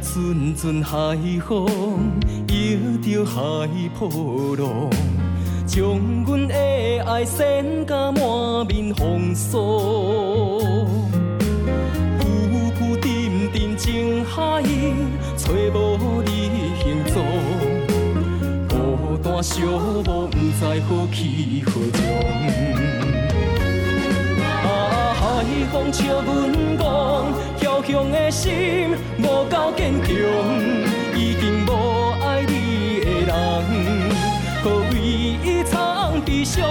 阵阵海风，摇着海波浪，将阮的爱献甲满面风霜。浮浮沉沉情海，找无你。行踪。孤单寂寞，不知何去何从。海风笑阮讲，飘向的心无够坚强，已经无爱你的人，可为伊藏悲伤。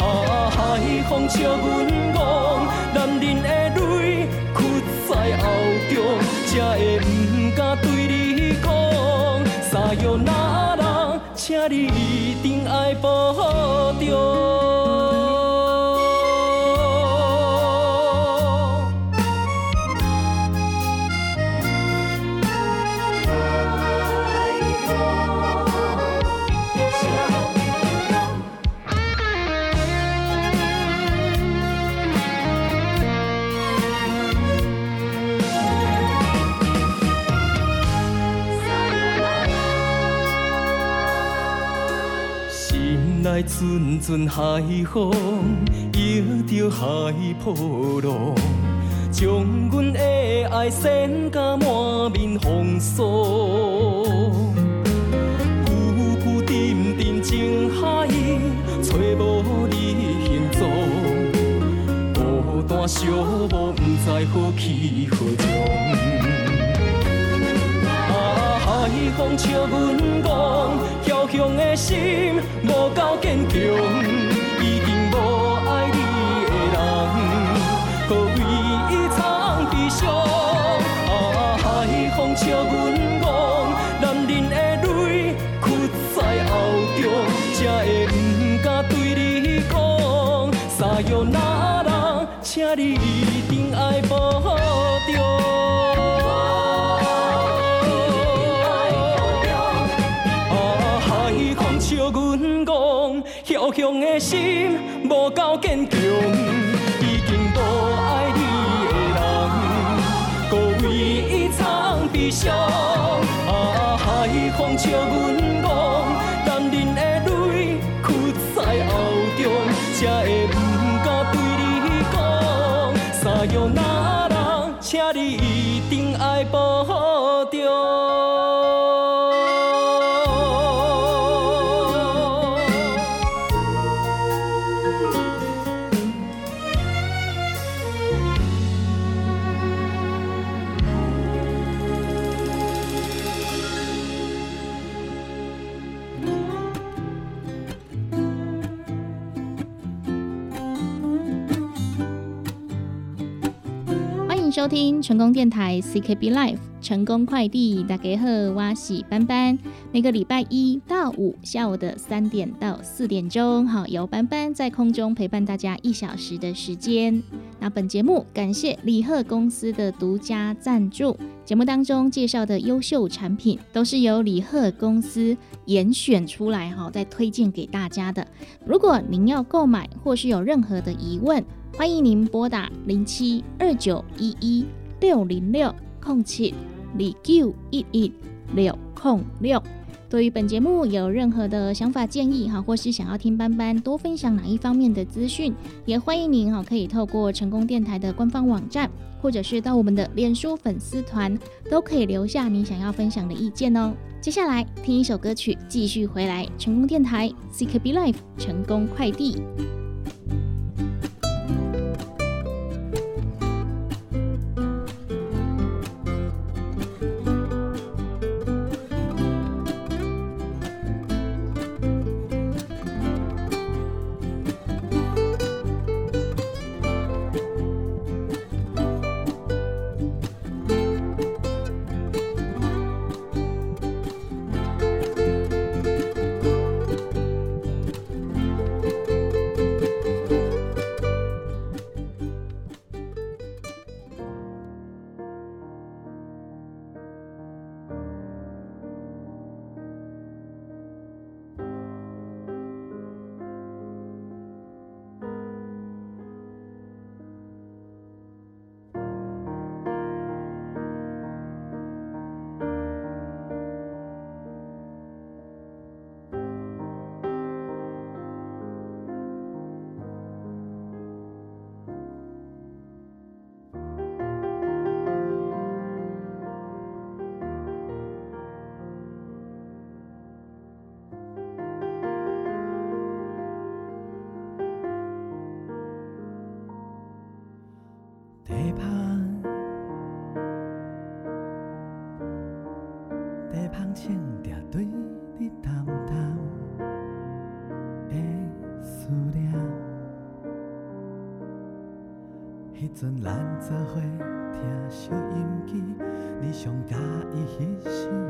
啊，海风笑阮讲，男人的泪屈在喉中，才会不敢对你讲。三月那人，请你一定爱保重。来阵阵海风，摇着海波浪，将阮的爱献甲满面风霜。浮浮沉沉情海，找无你行踪。孤单寂寞，不知何去何从。海风笑阮讲，飘向的心无够坚强，已经无爱你的人，可为伊藏悲伤。啊，海风笑阮讲，男人的泪屈在喉中，才会不敢对你讲。三月那人，请你一定爱收听成功电台 CKB Life 成功快递，大家好，我是班班。每个礼拜一到五下午的三点到四点钟，好，由班班在空中陪伴大家一小时的时间。那本节目感谢李贺公司的独家赞助，节目当中介绍的优秀产品都是由李贺公司严选出来，哈，再推荐给大家的。如果您要购买或是有任何的疑问，欢迎您拨打零七二九一一六零六空七二九一一六空六。对于本节目有任何的想法建议哈，或是想要听班班多分享哪一方面的资讯，也欢迎您哈可以透过成功电台的官方网站，或者是到我们的脸书粉丝团，都可以留下你想要分享的意见哦。接下来听一首歌曲，继续回来成功电台 CKB Life 成功快递。阵咱做伙听收音机，你上喜意迄首。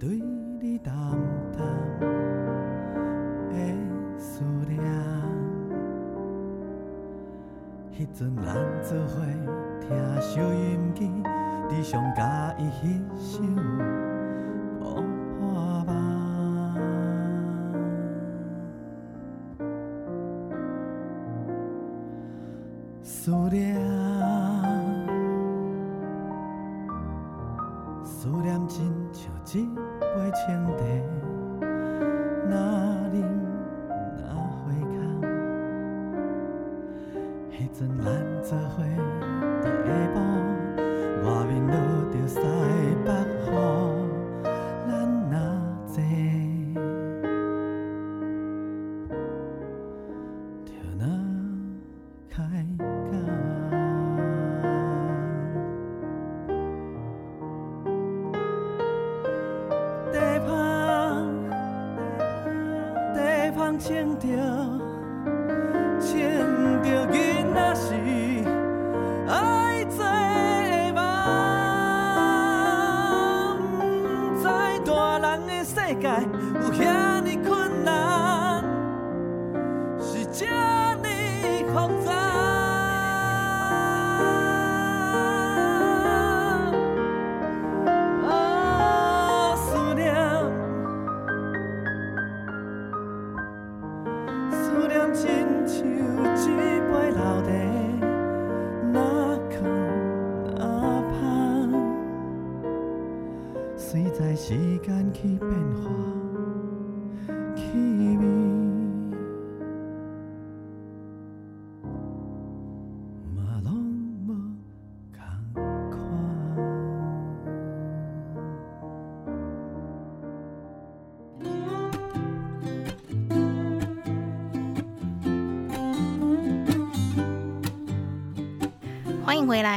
对你淡淡的思念。迄阵咱做伙听收音机，你上佮意迄首《破破吧》。思念，思念亲像一。千里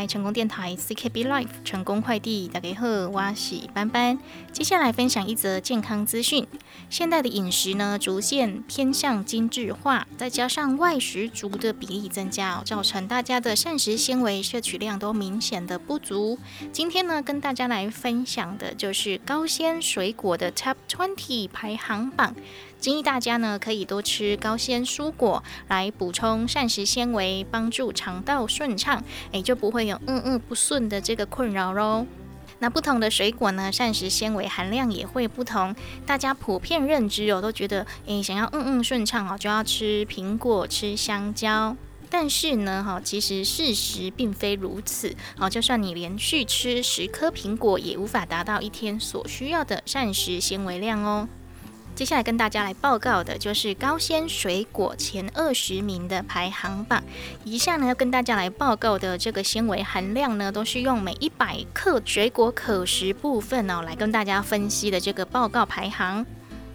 成功电台 CKB Life 成功快递大家好，我是班班。接下来分享一则健康资讯。现代的饮食呢，逐渐偏向精致化，再加上外食族的比例增加，造成大家的膳食纤维摄取量都明显的不足。今天呢，跟大家来分享的就是高纤水果的 Top Twenty 排行榜。建议大家呢可以多吃高纤蔬果来补充膳食纤维，帮助肠道顺畅，诶，就不会有嗯嗯不顺的这个困扰喽。那不同的水果呢，膳食纤维含量也会不同。大家普遍认知哦，都觉得诶，想要嗯嗯顺畅哦，就要吃苹果、吃香蕉。但是呢，哈，其实事实并非如此。好，就算你连续吃十颗苹果，也无法达到一天所需要的膳食纤维量哦。接下来跟大家来报告的就是高纤水果前二十名的排行榜。以下呢要跟大家来报告的这个纤维含量呢，都是用每一百克水果可食部分哦来跟大家分析的这个报告排行。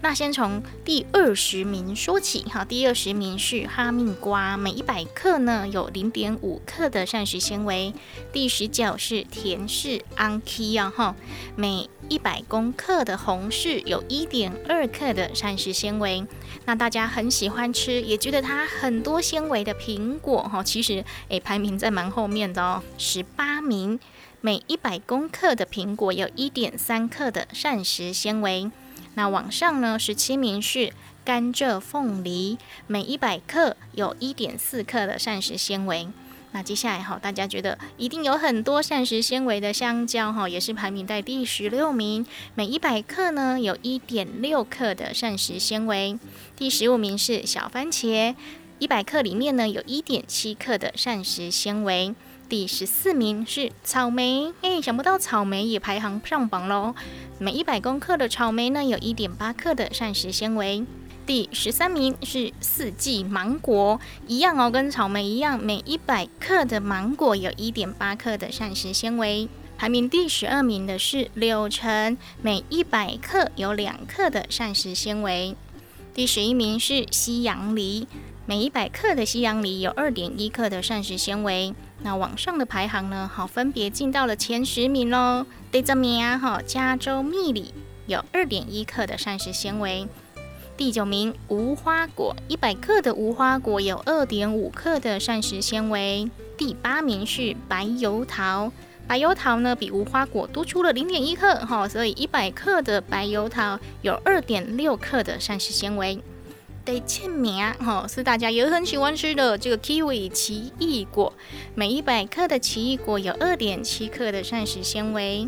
那先从第二十名说起，哈，第二十名是哈密瓜，每一百克呢有零点五克的膳食纤维。第十九是甜柿安 k 啊，哈，每一百公克的红柿有一点二克的膳食纤维。那大家很喜欢吃，也觉得它很多纤维的苹果，哈，其实诶排名在蛮后面的哦，十八名，每一百公克的苹果有一点三克的膳食纤维。那往上呢？十七名是甘蔗凤梨，每一百克有一点四克的膳食纤维。那接下来哈，大家觉得一定有很多膳食纤维的香蕉哈，也是排名在第十六名，每一百克呢有一点六克的膳食纤维。第十五名是小番茄，一百克里面呢有一点七克的膳食纤维。第十四名是草莓，哎，想不到草莓也排行上榜喽。每一百公克的草莓呢，有一点八克的膳食纤维。第十三名是四季芒果，一样哦，跟草莓一样，每一百克的芒果有一点八克的膳食纤维。排名第十二名的是柳橙，每一百克有两克的膳食纤维。第十一名是西洋梨，每一百克的西洋梨有二点一克的膳食纤维。那网上的排行呢？好，分别进到了前十名喽。第十名啊，哈，加州蜜梨有二点一克的膳食纤维。第九名，无花果，一百克的无花果有二点五克的膳食纤维。第八名是白油桃，白油桃呢比无花果多出了零点一克，哈，所以一百克的白油桃有二点六克的膳食纤维。第七名哈是大家也很喜欢吃的这个 kiwi 奇异果，每一百克的奇异果有二点七克的膳食纤维。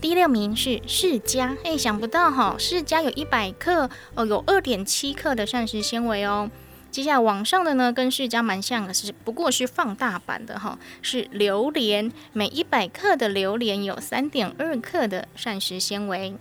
第六名是释迦，哎，想不到哈，释迦有一百克哦，有二点七克的膳食纤维哦。接下来网上的呢，跟释迦蛮像的，是不过是放大版的哈，是榴莲，每一百克的榴莲有三点二克的膳食纤维。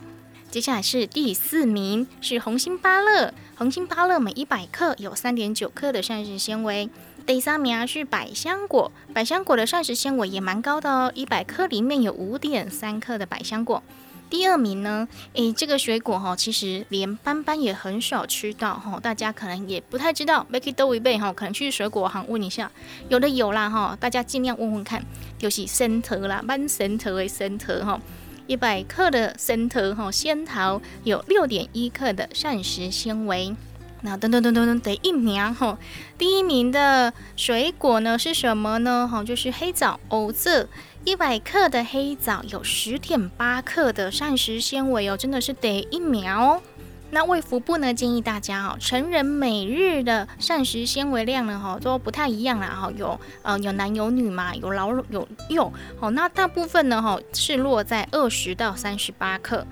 接下来是第四名，是红心芭乐。红心芭乐每一百克有三点九克的膳食纤维。第三名是百香果，百香果的膳食纤维也蛮高的哦，一百克里面有五点三克的百香果。第二名呢，诶，这个水果哈，其实连斑斑也很少吃到哈，大家可能也不太知道。Make it do it 哈，可能去水果行问一下，有的有啦哈，大家尽量问问看，就是生桃啦，蛮生桃的生桃哈。一百克的仙桃哈，仙桃有六点一克的膳食纤维。那噔噔噔噔噔，得一名哈，第一名的水果呢是什么呢？哈，就是黑枣，哦，这一百克的黑枣有十点八克的膳食纤维哦，真的是得一秒。那卫福部呢建议大家哦，成人每日的膳食纤维量呢哈都不太一样啦哈，有呃有男有女嘛，有老有幼，好那大部分呢哈是落在二十到三十八克。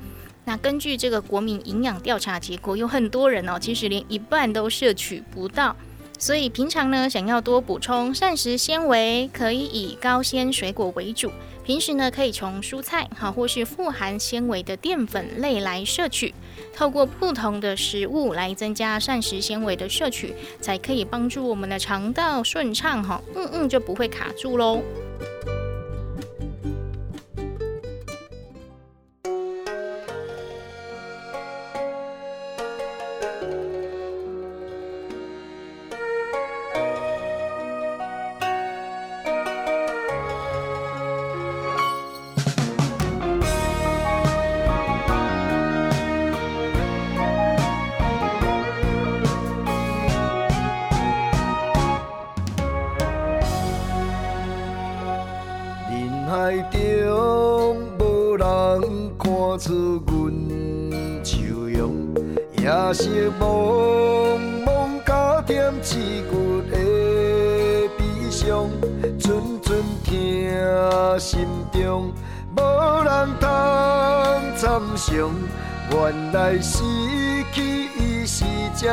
那根据这个国民营养调查结果，有很多人哦其实连一半都摄取不到。所以平常呢，想要多补充膳食纤维，可以以高纤水果为主。平时呢，可以从蔬菜哈，或是富含纤维的淀粉类来摄取。透过不同的食物来增加膳食纤维的摄取，才可以帮助我们的肠道顺畅哈。嗯嗯，就不会卡住喽。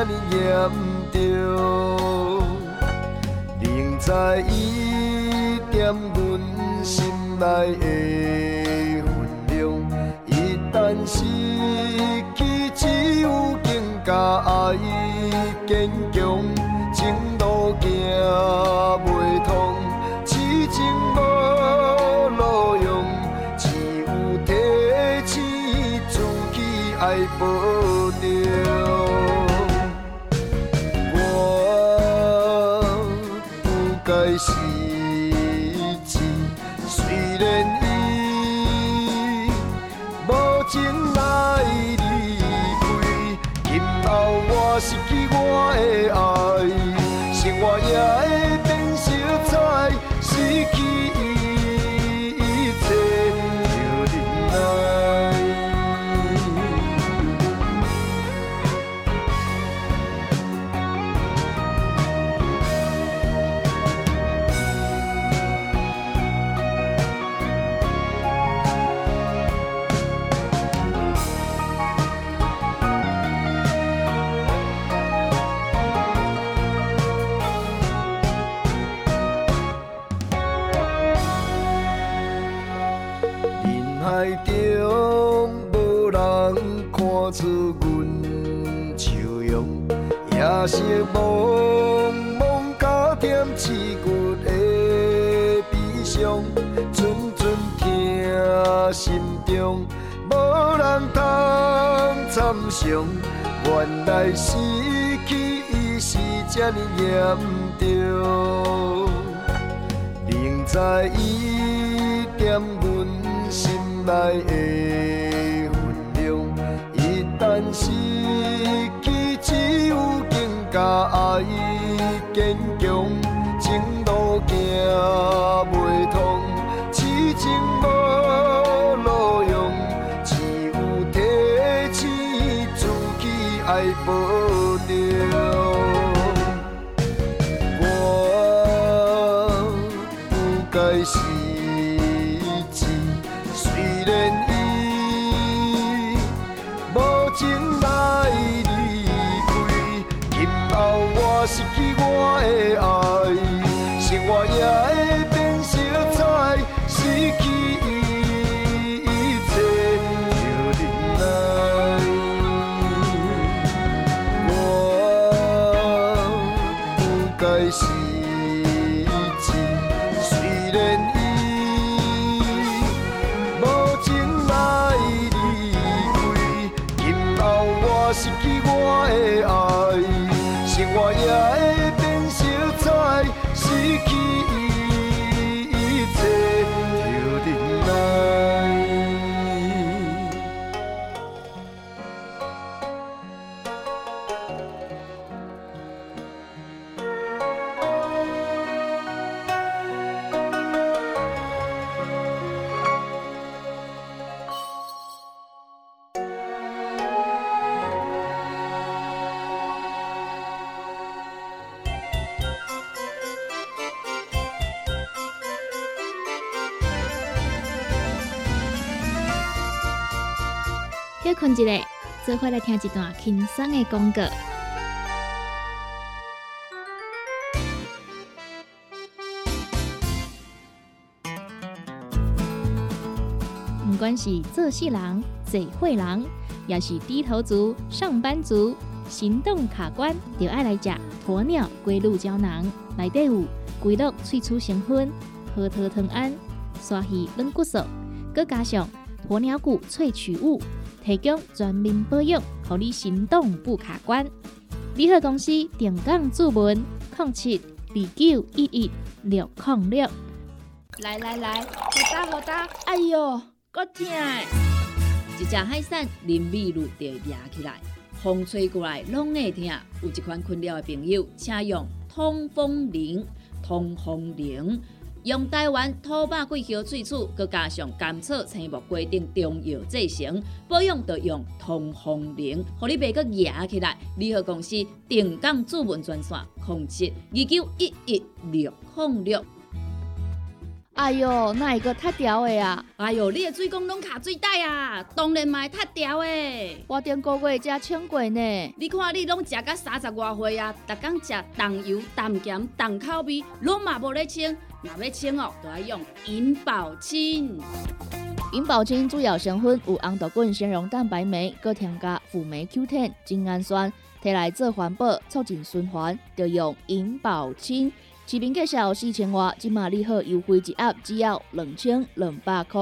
是这呢严重，明知伊惦阮心内的分量，一旦失去，只有更加爱坚强，前路行袂通，夜色蒙蒙加添刺骨的悲伤，阵阵听心中，无人通参详。原来失去伊是这呢严重。明知伊惦阮心内的坚快来听一段轻松的广告。不管是做事人、做会人，也是低头族、上班族，行动卡关，就爱来食鸵鸟龟鹿胶囊。内底有龟鹿萃取成分、核桃藤胺、鲨鱼软骨素，佮加上鸵鸟骨萃取物，提供全面保养，让你行动不卡关。联合公司定岗注文：零七二九一一六零六。来来来，好打好打，哎呦，够痛的！一只海扇淋雨露就压起来，风吹过来拢会痛。有一款困扰的朋友，请用通风铃。通风铃用台湾土白桂花萃取，佮加上甘草、青木规定中药制成，保养要用通风灵，互你袂佮野起来。联合公司定岗主文专线：控制二九一一六零六。哎哟，那一个太屌的啊！哎哟，你的水工拢卡水袋啊，当然嘛太屌的。我顶个月才称过呢。你看你拢食到三十外岁啊，逐工食重油、重咸、重口味，拢嘛无咧称。若要清哦，都要用银保清。银保清主要成分有红豆滚、纤溶蛋白酶，搁添加辅酶 Q10、精氨酸，摕来做环保、促进循环，就用银保清。市面介绍四千外，今马利好优惠一盒只要两千两百块。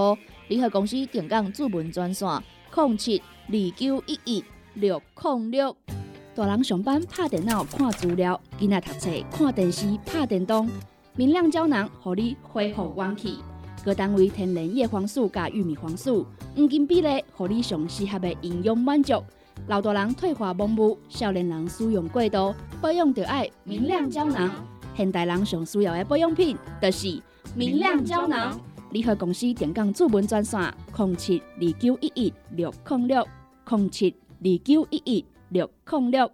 联合公司定岗主文专线：零七二九一一六零六。大人上班拍电脑看资料，囡仔读册看电视拍电动。明亮胶囊，互你恢复元气。各单位天然叶黄素加玉米黄素，黄金比例，互你上适合的营养满足。老大人退化盲目，少年人使用过度，保养就要明亮胶囊。现代人上需要的保养品，就是明亮胶囊。联合公司电讲注文专线：零七二九一一六零六零七二九一一六零六。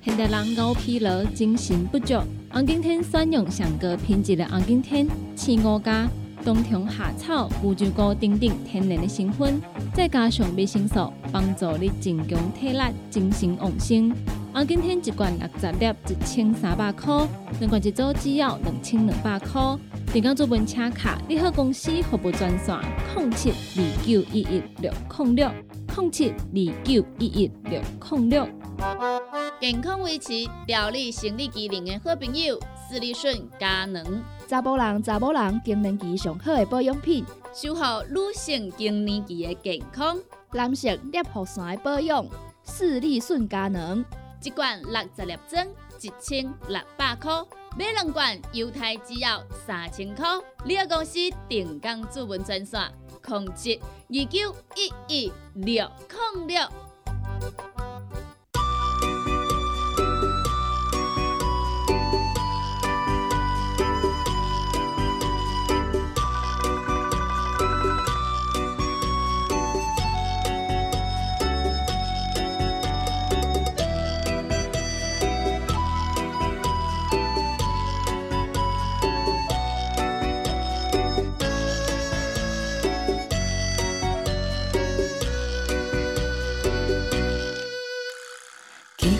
现代人熬疲劳，精神不足。红景天选用上个品质的红景天，青五加冬虫夏草、乌鸡菇等等天然的成分，再加上维生素，帮助你增强体力、精神旺盛。红景天一罐六十粒，一千三百块；两罐一组只要两千两百块。订购做本车卡，你好公司服务专线：零七二九一一六零六零七二九一一六零六。健康维持、调理生理机能的好朋友——斯利顺佳能。查甫人、查某人更年期上好的保养品，守护女性更年期的健康。男性尿壶的保养，斯利顺佳能。一罐六十粒装，一千六百块；买两罐，犹太只要三千块。你个公司定岗主文专线：控制二九一一六空六。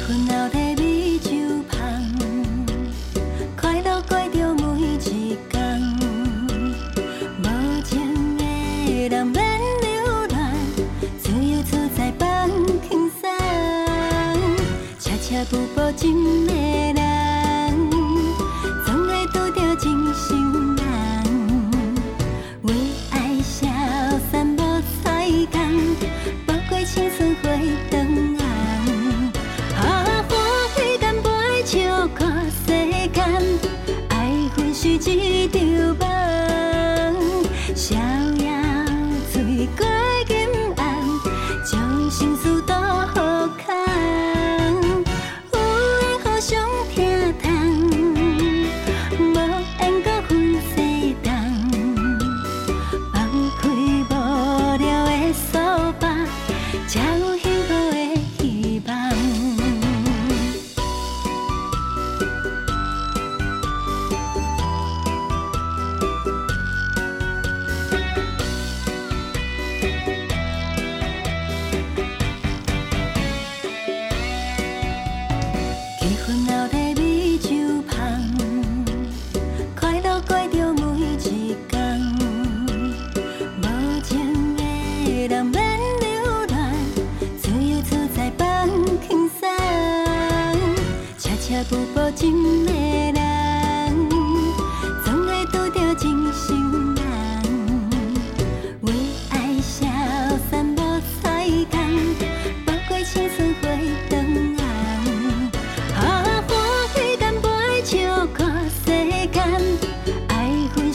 困好在美酒香，快乐过着每一天。无情的人免流浪，自由自在放轻松，车车步步真美。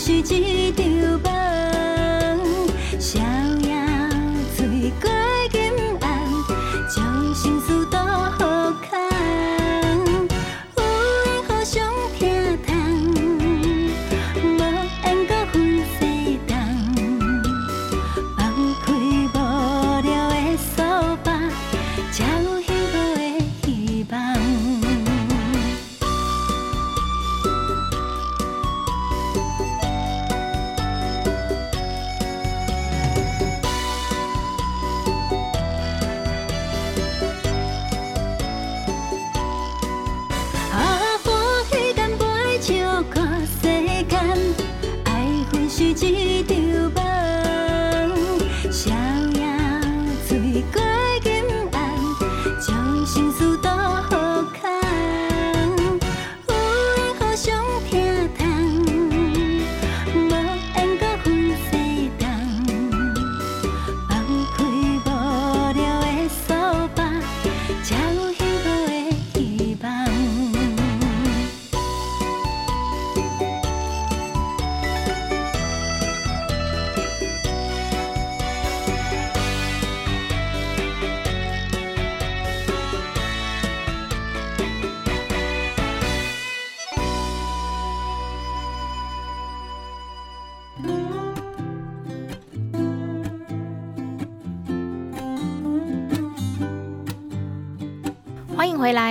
是一场梦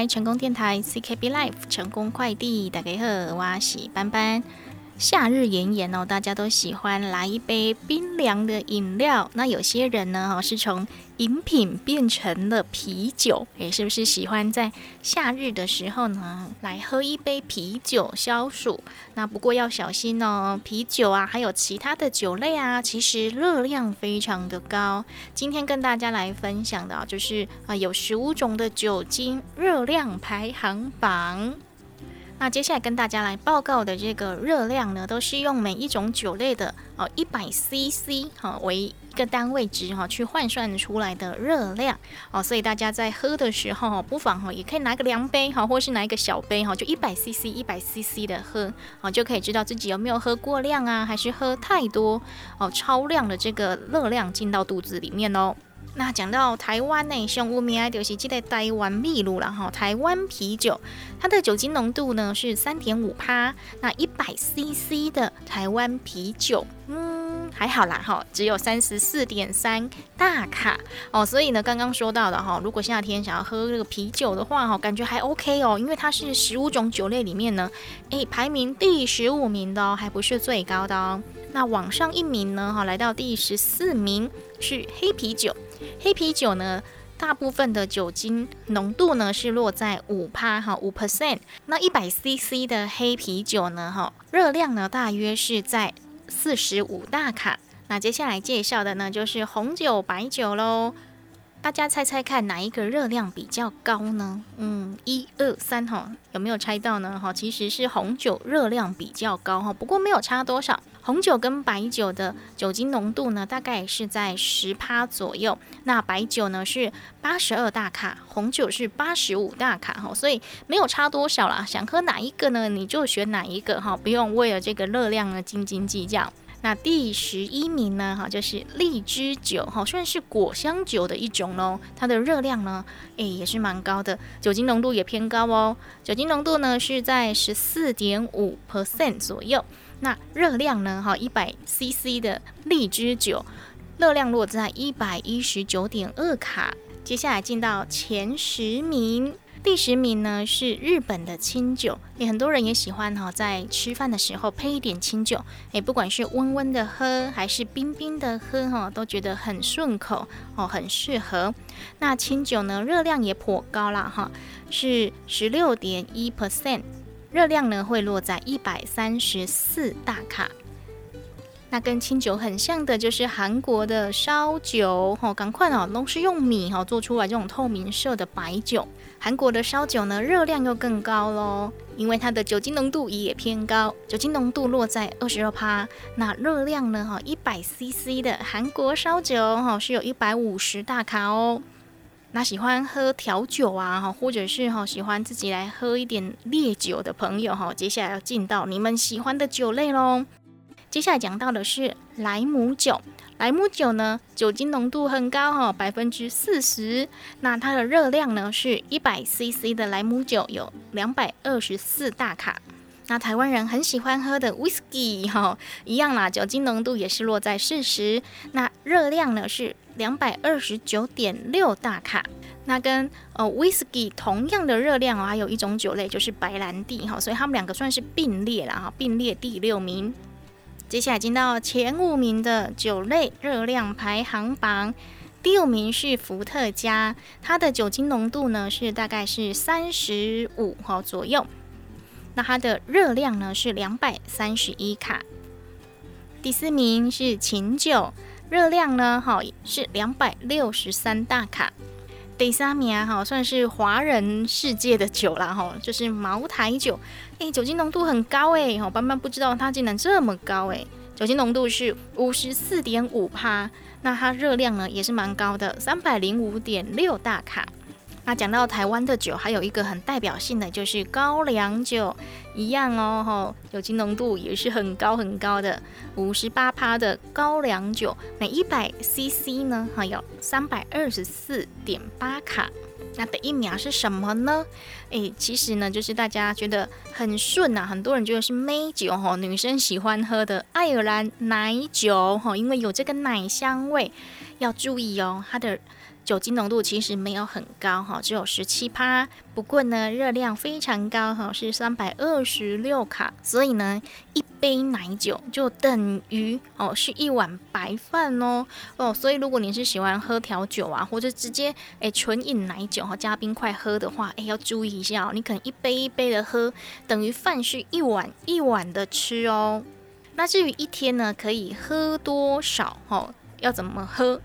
成功电台 CKB Life 成功快递，大家好，我是班班。夏日炎炎哦，大家都喜欢来一杯冰凉的饮料。那有些人呢，哈，是从饮品变成了啤酒，诶，是不是喜欢在夏日的时候呢，来喝一杯啤酒消暑？那不过要小心哦，啤酒啊，还有其他的酒类啊，其实热量非常的高。今天跟大家来分享的啊，就是啊，有十五种的酒精热量排行榜。那接下来跟大家来报告的这个热量呢，都是用每一种酒类的哦一百 CC 哈为一个单位值哈去换算出来的热量哦，所以大家在喝的时候不妨哈也可以拿个量杯哈，或是拿一个小杯哈，就一百 CC 一百 CC 的喝哦，就可以知道自己有没有喝过量啊，还是喝太多哦超量的这个热量进到肚子里面哦。那讲到台湾呢，上有名就是这个台湾秘鲁了哈。台湾啤酒，它的酒精浓度呢是三点五帕，那一百 CC 的台湾啤酒，嗯，还好啦哈，只有三十四点三大卡哦。所以呢，刚刚说到的哈，如果夏天想要喝这个啤酒的话哈，感觉还 OK 哦，因为它是十五种酒类里面呢，诶，排名第十五名的哦，还不是最高的哦。那往上一名呢哈，来到第十四名是黑啤酒。黑啤酒呢，大部分的酒精浓度呢是落在五趴哈五 percent。那一百 CC 的黑啤酒呢，哈热量呢大约是在四十五大卡。那接下来介绍的呢就是红酒、白酒喽。大家猜猜看，哪一个热量比较高呢？嗯，一二三哈，有没有猜到呢？哈，其实是红酒热量比较高哈，不过没有差多少。红酒跟白酒的酒精浓度呢，大概是在十趴左右。那白酒呢是八十二大卡，红酒是八十五大卡哈，所以没有差多少啦。想喝哪一个呢？你就选哪一个哈，不用为了这个热量呢斤斤计较。那第十一名呢？哈，就是荔枝酒，哈，算是果香酒的一种喽。它的热量呢，诶，也是蛮高的，酒精浓度也偏高哦。酒精浓度呢是在十四点五 percent 左右。那热量呢？哈，一百 CC 的荔枝酒，热量落在一百一十九点二卡。接下来进到前十名。第十名呢是日本的清酒，也很多人也喜欢哈，在吃饭的时候配一点清酒，诶，不管是温温的喝还是冰冰的喝哈，都觉得很顺口哦，很适合。那清酒呢，热量也颇高啦哈，是十六点一 percent，热量呢会落在一百三十四大卡。那跟清酒很像的，就是韩国的烧酒，吼，赶快哦，都是用米哈做出来这种透明色的白酒。韩国的烧酒呢，热量又更高喽，因为它的酒精浓度也偏高，酒精浓度落在二十二趴。那热量呢，哈，一百 CC 的韩国烧酒，哈，是有一百五十大卡哦。那喜欢喝调酒啊，哈，或者是哈喜欢自己来喝一点烈酒的朋友，哈，接下来要进到你们喜欢的酒类喽。接下来讲到的是莱姆酒，莱姆酒呢酒精浓度很高哈，百分之四十。那它的热量呢是一百 CC 的莱姆酒有两百二十四大卡。那台湾人很喜欢喝的 whisky 哈，一样啦，酒精浓度也是落在四十。那热量呢是两百二十九点六大卡。那跟呃 whisky 同样的热量哦，还有一种酒类就是白兰地哈，所以他们两个算是并列了哈，并列第六名。接下来进到前五名的酒类热量排行榜，第五名是伏特加，它的酒精浓度呢是大概是三十五哈左右，那它的热量呢是两百三十一卡。第四名是琴酒，热量呢哈是两百六十三大卡。第三名，哈，算是华人世界的酒啦，哈，就是茅台酒，诶，酒精浓度很高诶，哈，班班不知道它竟然这么高诶，酒精浓度是五十四点五帕，那它热量呢也是蛮高的，三百零五点六大卡。那讲到台湾的酒，还有一个很代表性的就是高粱酒，一样哦，哈，酒精浓度也是很高很高的，五十八趴的高粱酒，每一百 CC 呢，哈，有三百二十四点八卡。那第一名是什么呢？诶，其实呢，就是大家觉得很顺呐，很多人觉得是美酒哈，女生喜欢喝的爱尔兰奶酒哈，因为有这个奶香味，要注意哦，它的。酒精浓度其实没有很高哈，只有十七趴。不过呢，热量非常高哈，是三百二十六卡。所以呢，一杯奶酒就等于哦是一碗白饭哦哦。所以如果你是喜欢喝调酒啊，或者直接诶纯饮奶酒哈加冰块喝的话，诶要注意一下哦，你可能一杯一杯的喝，等于饭是一碗一碗的吃哦。那至于一天呢，可以喝多少？哈，要怎么喝？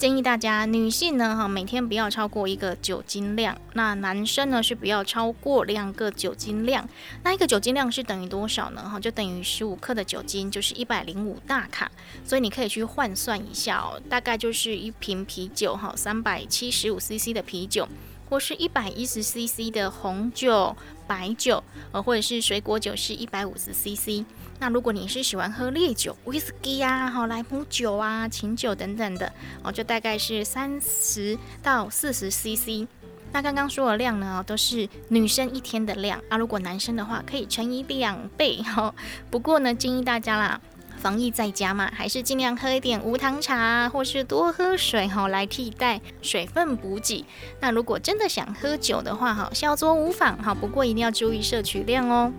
建议大家，女性呢，哈，每天不要超过一个酒精量；那男生呢，是不要超过两个酒精量。那一个酒精量是等于多少呢？哈，就等于十五克的酒精，就是一百零五大卡。所以你可以去换算一下哦，大概就是一瓶啤酒，哈，三百七十五 CC 的啤酒。或是一百一十 CC 的红酒、白酒，呃，或者是水果酒是一百五十 CC。那如果你是喜欢喝烈酒、威士忌啊、好莱姆酒啊、琴酒等等的，哦，就大概是三十到四十 CC。那刚刚说的量呢，都是女生一天的量啊。如果男生的话，可以乘以两倍哈。不过呢，建议大家啦。防疫在家嘛，还是尽量喝一点无糖茶，或是多喝水哈，来替代水分补给。那如果真的想喝酒的话哈，小酌无妨哈，不过一定要注意摄取量哦。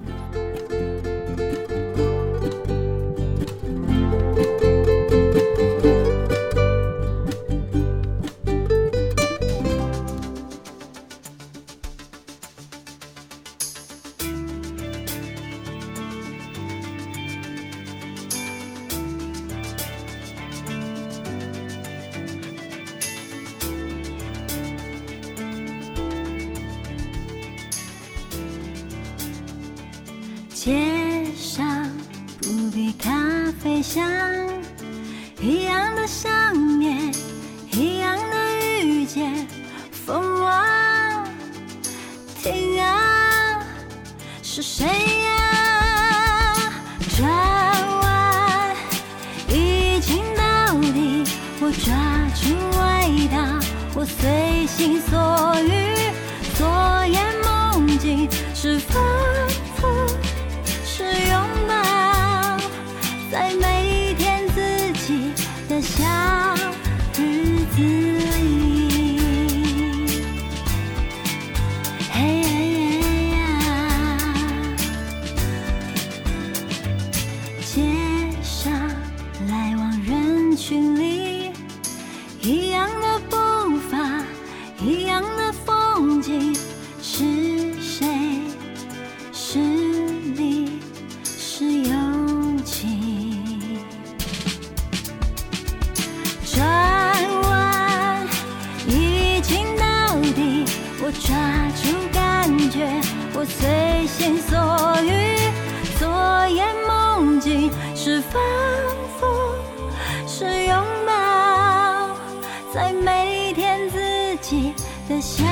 一样下。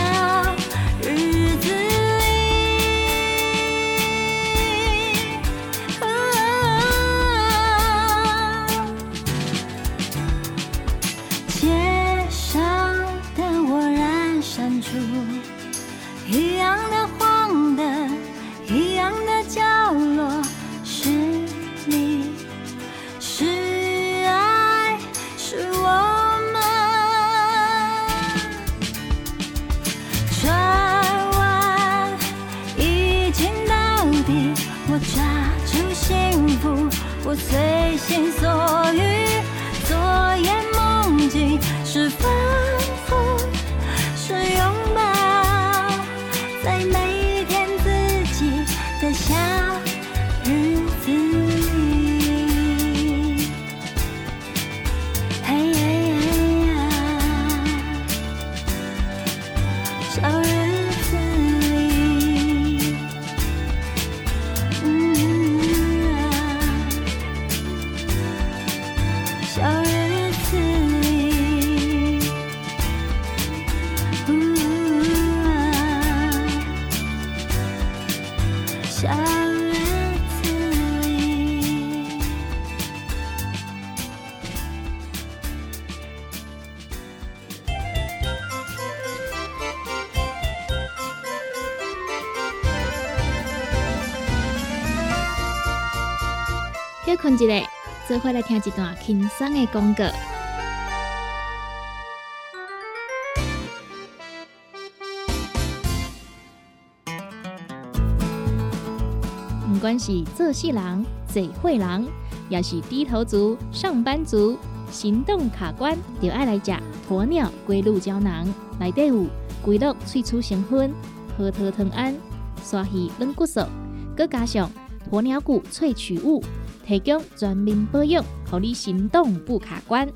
困一下，做伙来听一段轻松的广告。管是做事人、嘴会人，也是低头族、上班族，行动卡关，就爱来食鸵鸟龟鹿胶囊。内底有龟鹿萃取成分、核桃藤胺、刷鱼软骨素，佮加上鸵鸟骨萃取物，提供全面保养，让你行动不卡关。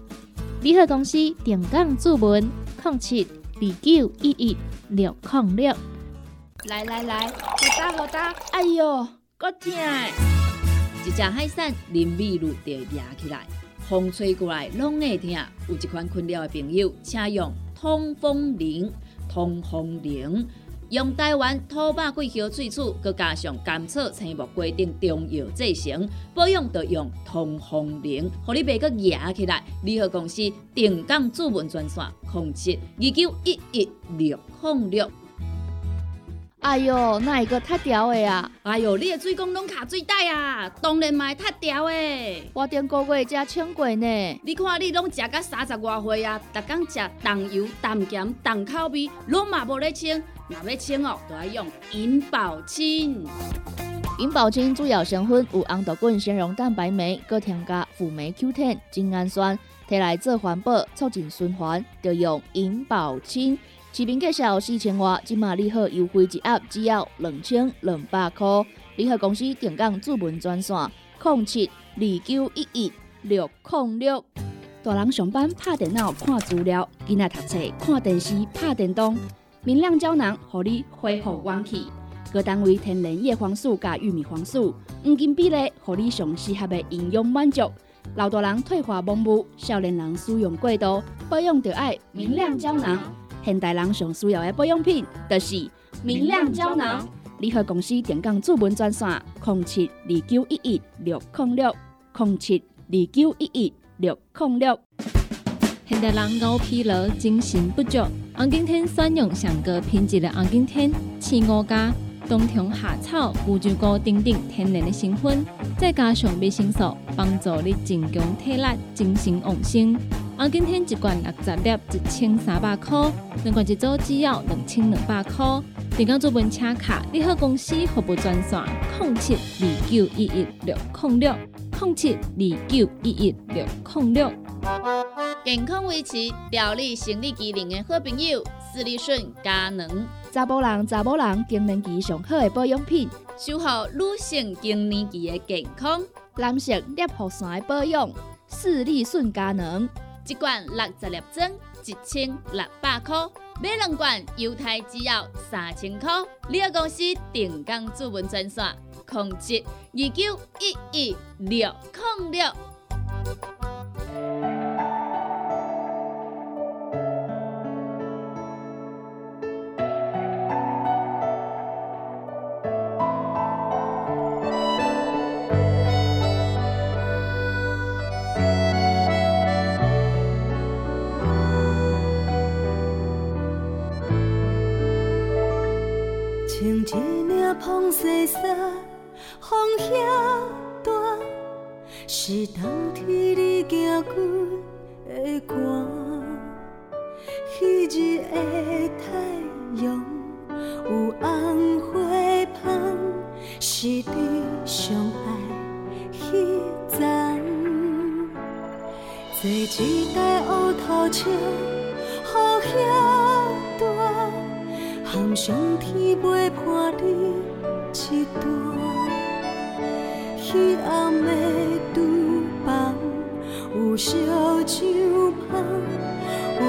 联合公司定岗注文：零七二九一一六零六。来来来，好打好打，哎哟，够痛！一只海扇淋米露就压起来，风吹过来拢会痛。有一款困扰的朋友，请用通风铃。通风铃用台湾土白桂花萃取，佮加上甘草、青木规定中药制成，保养要用通风铃，互你袂佮压起来。联合公司定岗主文专线：零七二九一一六零六。哎哟，那一个太屌的啊！哎哟，你的水工拢卡水袋啊，当然嘛太屌的。我顶个月才称过呢。你看你拢食到三十外岁啊，逐天食重油、重咸、重口味，拢嘛无咧称。若要称哦，就要用银保清。银保清主要成分有红豆根、纤溶蛋白酶，搁添加辅酶 Q10、精氨酸，摕来做环保、促进循环，就用银保清。市面介绍四千瓦，今马利好优惠一盒只要两千两百块。利好公司定岗主文专线：零七二九一一六零六。大人上班拍电脑看资料，囡仔读册看电视拍电动。明亮胶囊，互你恢复元气。各单位天然叶黄素加玉米黄素，黄金比例，互你上适合的营养满足。老大人退化盲目，少年人使用过度，保养就爱明亮胶囊。现代人上需要的保养品，就是明亮胶囊。联合公司电讲主文专线：零七二九一一六零六零七二九一一六零六。现代人熬疲劳、精神不足，红景天选用上个品质的红景天青乌加冬虫夏草、乌鸡膏等等天然的成分，再加上维生素，帮助你增强体力、精神旺盛。红景天一罐六十粒，一千三百块；两罐一组，只要两千两百块。订购做文车卡，你好公司服务专线：零七二九一一六零六零七二九一一六零六。健康维持、调理生理机能的好朋友——斯利顺佳能，查甫人、查某人更年期上好的保养品，守护女性更年期的健康。男性尿酸的保养，斯利顺佳能。一罐六十粒装，一千六百块；买两罐，犹太只要三千块。你个公司定岗主文专线：控制二九一一六零六。风西沙，风遐大，是冬天你行过的歌。彼日的太阳有红花香，是你上爱彼站。坐一台乌头车，雨遐大，航上天袂伴你。一段彼暗的厨房，有烧酒香，有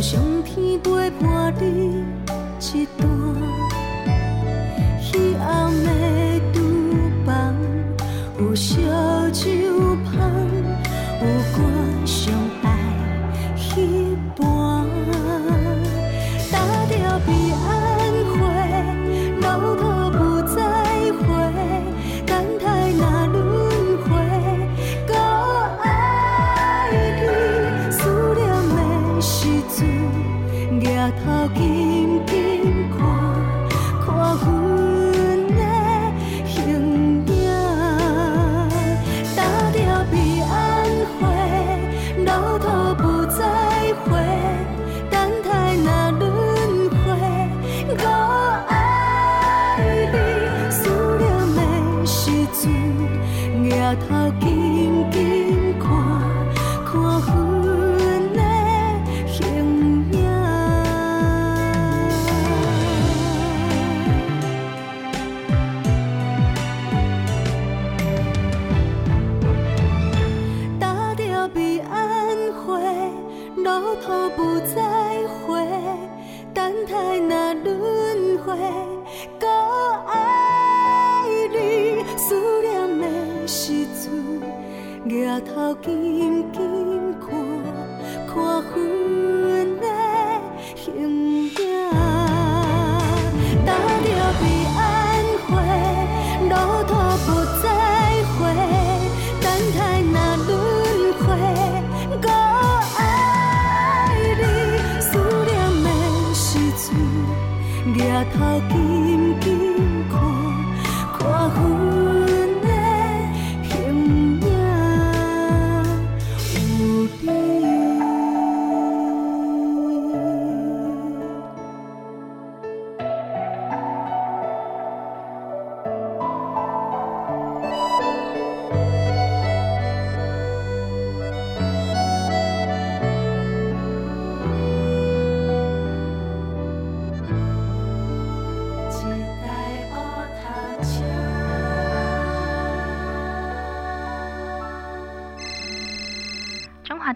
上天陪伴你一段。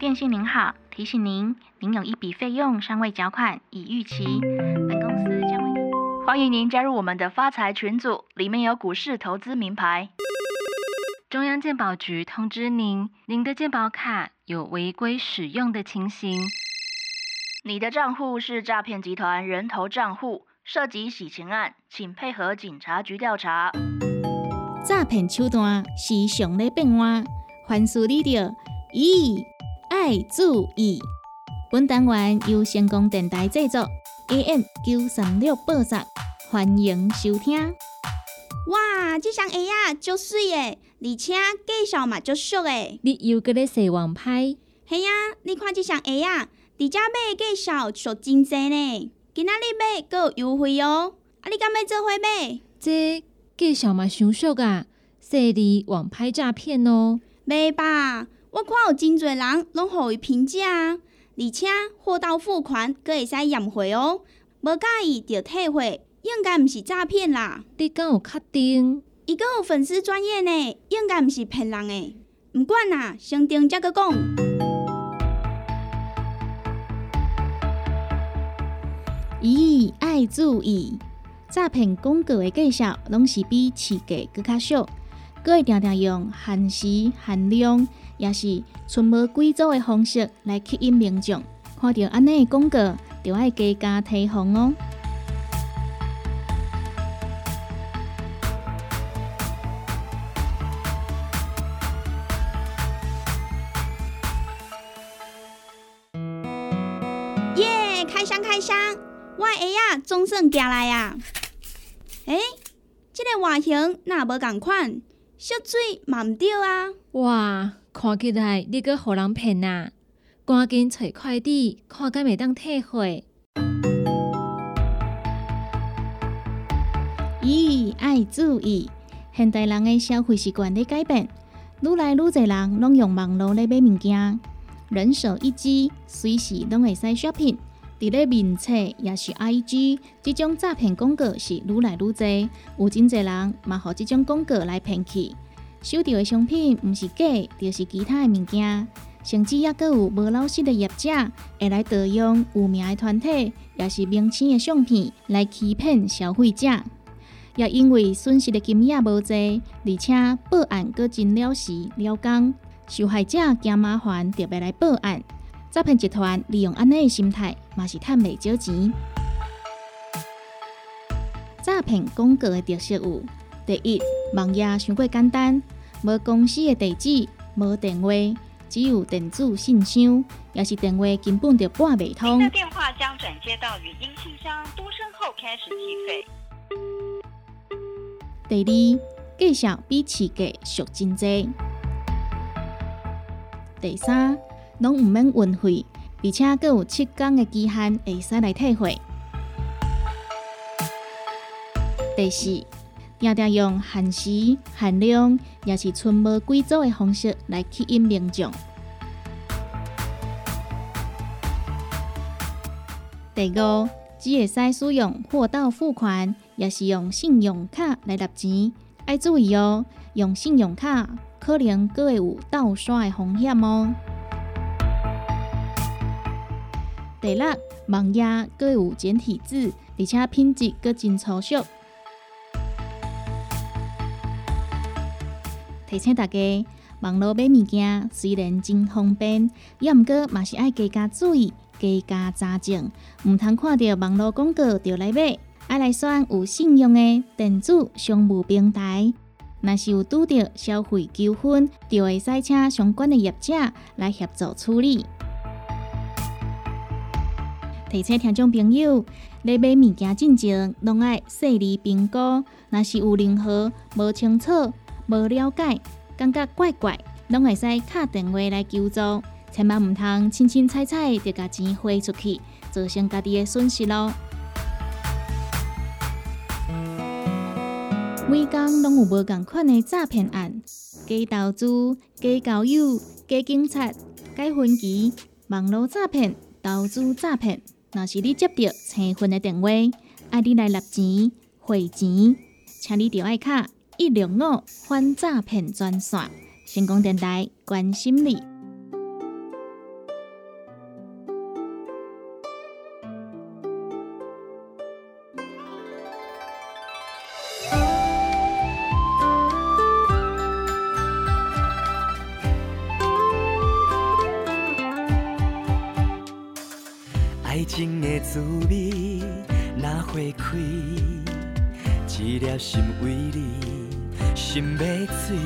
电信您好，提醒您，您有一笔费用尚未缴款，已逾期，本公司将为您。欢迎您加入我们的发财群组，里面有股市投资名牌。中央鉴宝局通知您，您的鉴宝卡有违规使用的情形。你的账户是诈骗集团人头账户，涉及洗钱案，请配合警察局调查。诈骗手段是常咧变换，凡事你着咦爱注意。本单元由成功电台制作，AM 九三六播送，欢迎收听。哇，这双鞋啊，足水诶，而且介绍嘛足俗诶。你又搁咧洗网拍？系啊，你看这双鞋啊，伫遮买的介绍俗真济呢。今仔日买阁有优惠哦。啊，你敢要做伙买？这介绍嘛伤俗啊，说你网拍诈骗哦。袂吧，我看有真侪人拢互伊评价啊，而且货到付款，阁会使验货哦。无介意就退货，应该毋是诈骗啦。你敢有确定？伊阁有粉丝专业呢，应该毋是骗人诶。毋管啦，先定则阁讲。咦，爱注意！诈骗广告的介绍拢是比市价更较俗，佮会常常用限时限量，也是存无几组的方式来吸引民众。看到安尼的广告，就要加加提防哦。耶！开箱开箱，我的鞋啊总算寄来啊！诶、即、个外形若无共款，色水嘛毋对啊！哇，看起来你阁互人骗啊！赶紧找快递，看敢会当退货。咦，爱注意！现代人的消费习惯在改变，愈来愈侪人拢用网络来买物件，人手一机，随时拢会使 shopping。伫咧面册也是 IG，即种诈骗广告是愈来愈侪，有真侪人嘛互即种广告来骗去。收到的商品毋是假，就是其他的物件。甚至也阁有无老实的业者会来盗用有名的团体，也是明星的相片来欺骗消费者。也因为损失的金额无济，而且报案阁真了时了工，受害者惊麻烦，特别来报案。诈骗集团利用安尼的心态，嘛是趁未少钱。诈骗广告的特色有：第一，网页太过简单，无公司的地址，无电话。只有电子信箱，也是电话根本就拨未通。您的电话将转接到语音信箱，多声后开始计费。第二，介绍比市价俗真济。第三，拢毋免运费，而且阁有七天的期限会使来退货。第四，定定用限时限量，也是存无几组的方式来吸引民众。第五，只会使使用货到付款，也是用信用卡来纳钱，要注意哦，用信用卡可能阁会有盗刷的风险哦。第六，网页阁有简体字，而且品质阁真粗俗。提醒大家，网络买物件虽然真方便，也毋过嘛是爱加加注意、加加查证，毋通看到网络广告就来买。爱来选有信用的电子商务平台。若是有拄到消费纠纷，就会使请相关的业者来协助处理。提醒听众朋友，咧买物件进前，拢爱细里评估，若是有任何无清楚。无了解，感觉怪怪，拢会使敲电话来求助，千万毋通轻轻踩踩就甲钱花出去，造成家己的损失咯。每工拢有无共款的诈骗案，假投资、假交友、假警察、假分期、网络诈骗、投资诈骗。若是你接到催婚的电话，爱你来立钱、汇钱，请你着爱卡。一六五反诈骗专线，成功电台关心你。滋味，若花开，一粒心为你。心要醉，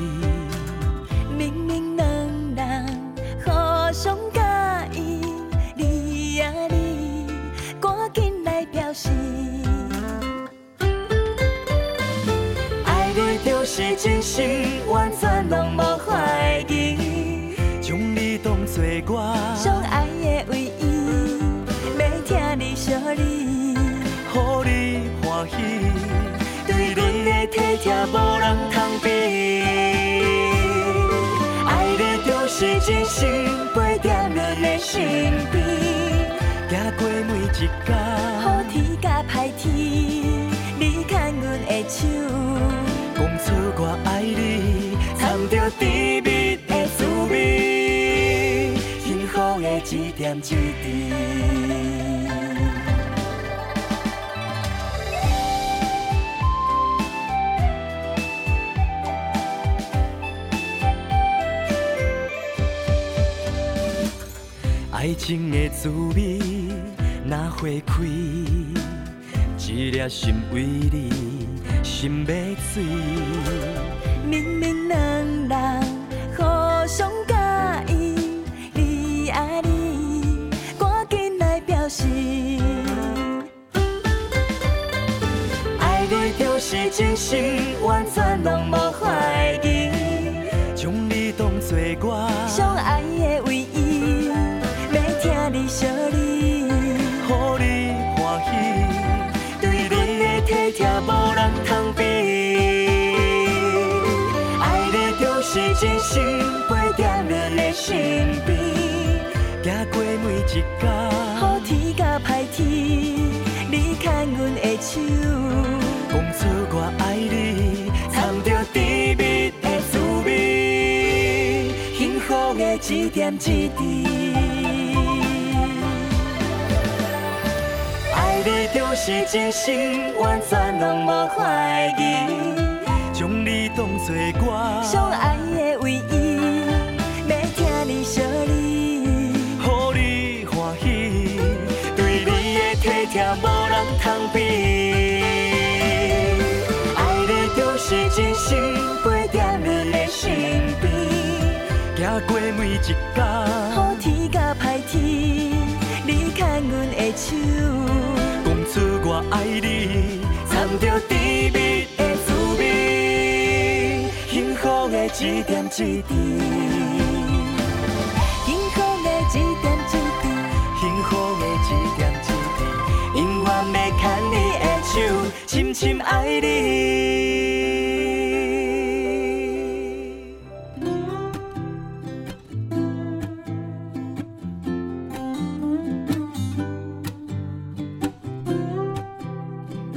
爱情的滋味，若花开，一颗心为你，心要醉。你就是真心，完全拢无怀疑，将你当作我上爱的唯一。你惜你，予你欢喜，对阮的体贴无人通比。爱你就是真心陪在阮的身边，行过每一天，好天甲歹天，你牵阮的手。我爱你，藏着甜蜜的滋味，幸福的一点一滴。爱你就是真心，完全拢无怀疑，将你当作我上爱的唯一，要听你相你，予你欢喜，对你的体贴无人通比。真心，陪在你的身边，走过每一天。好天甲歹天，你牵阮的手，讲出我爱你，掺着甜蜜的滋味，幸福的一点一滴，手，深深爱你。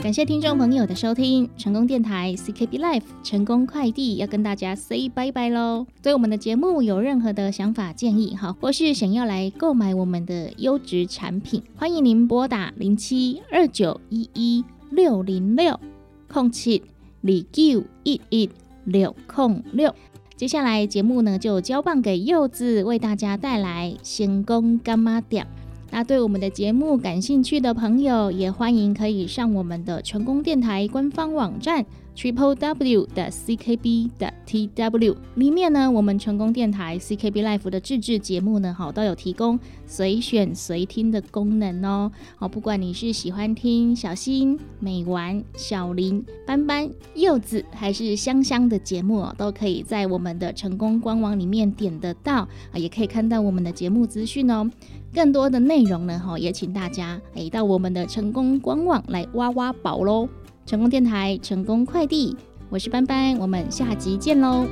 感谢听众朋友的收听，成功电台 CKB Life 成功快递要跟大家 say 拜拜喽。对我们的节目有任何的想法建议哈，或是想要来购买我们的优质产品，欢迎您拨打零七二九一一六零六空七二九一一六空六。接下来节目呢就交棒给柚子为大家带来成功干妈店。那对我们的节目感兴趣的朋友，也欢迎可以上我们的成功电台官方网站 triple w 的 ckb 的 tw 里面呢，我们成功电台 CKB Life 的自制节目呢，好都有提供随选随听的功能哦。好，不管你是喜欢听小新、美丸、小林、斑斑、柚子，还是香香的节目，都可以在我们的成功官网里面点得到啊，也可以看到我们的节目资讯哦。更多的内容呢，哈，也请大家诶到我们的成功官网来挖挖宝喽！成功电台，成功快递，我是班班，我们下集见喽！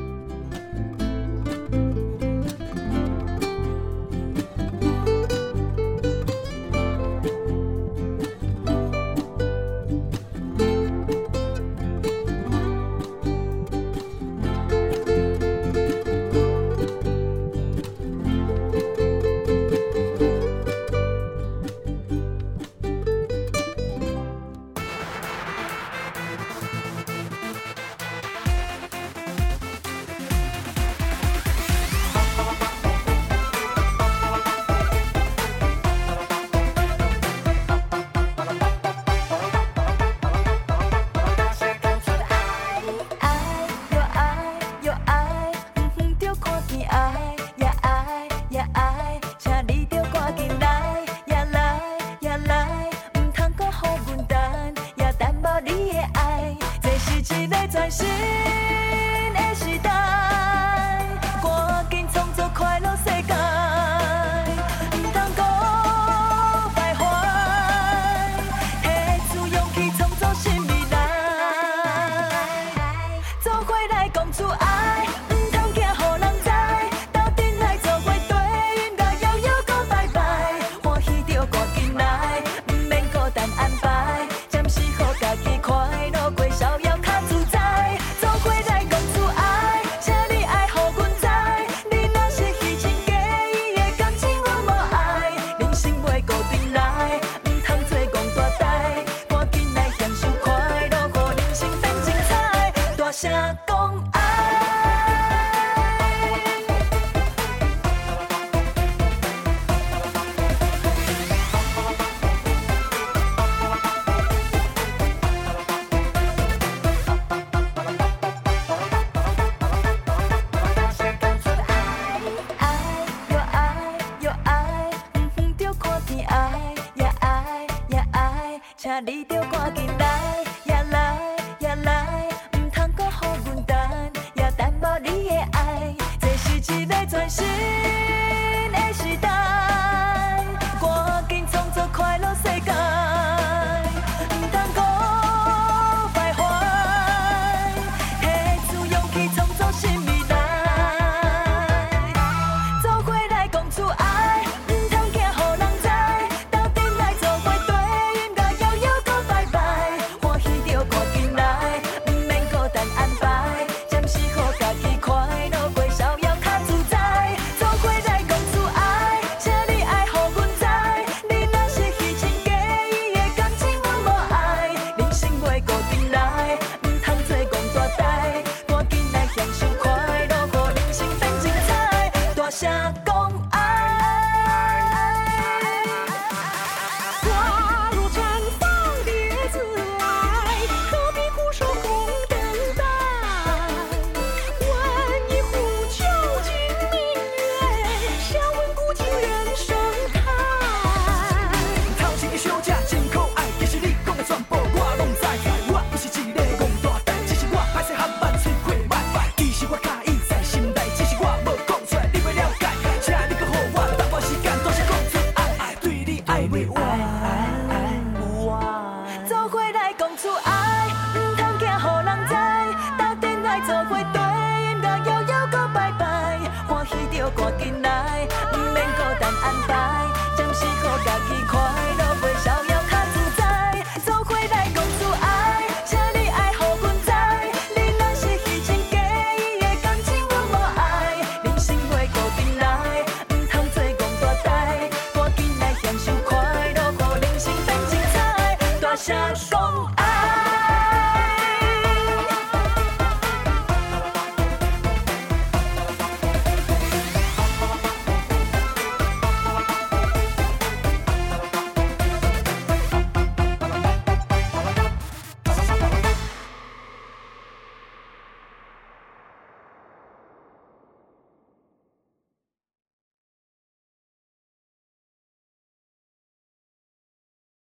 在心。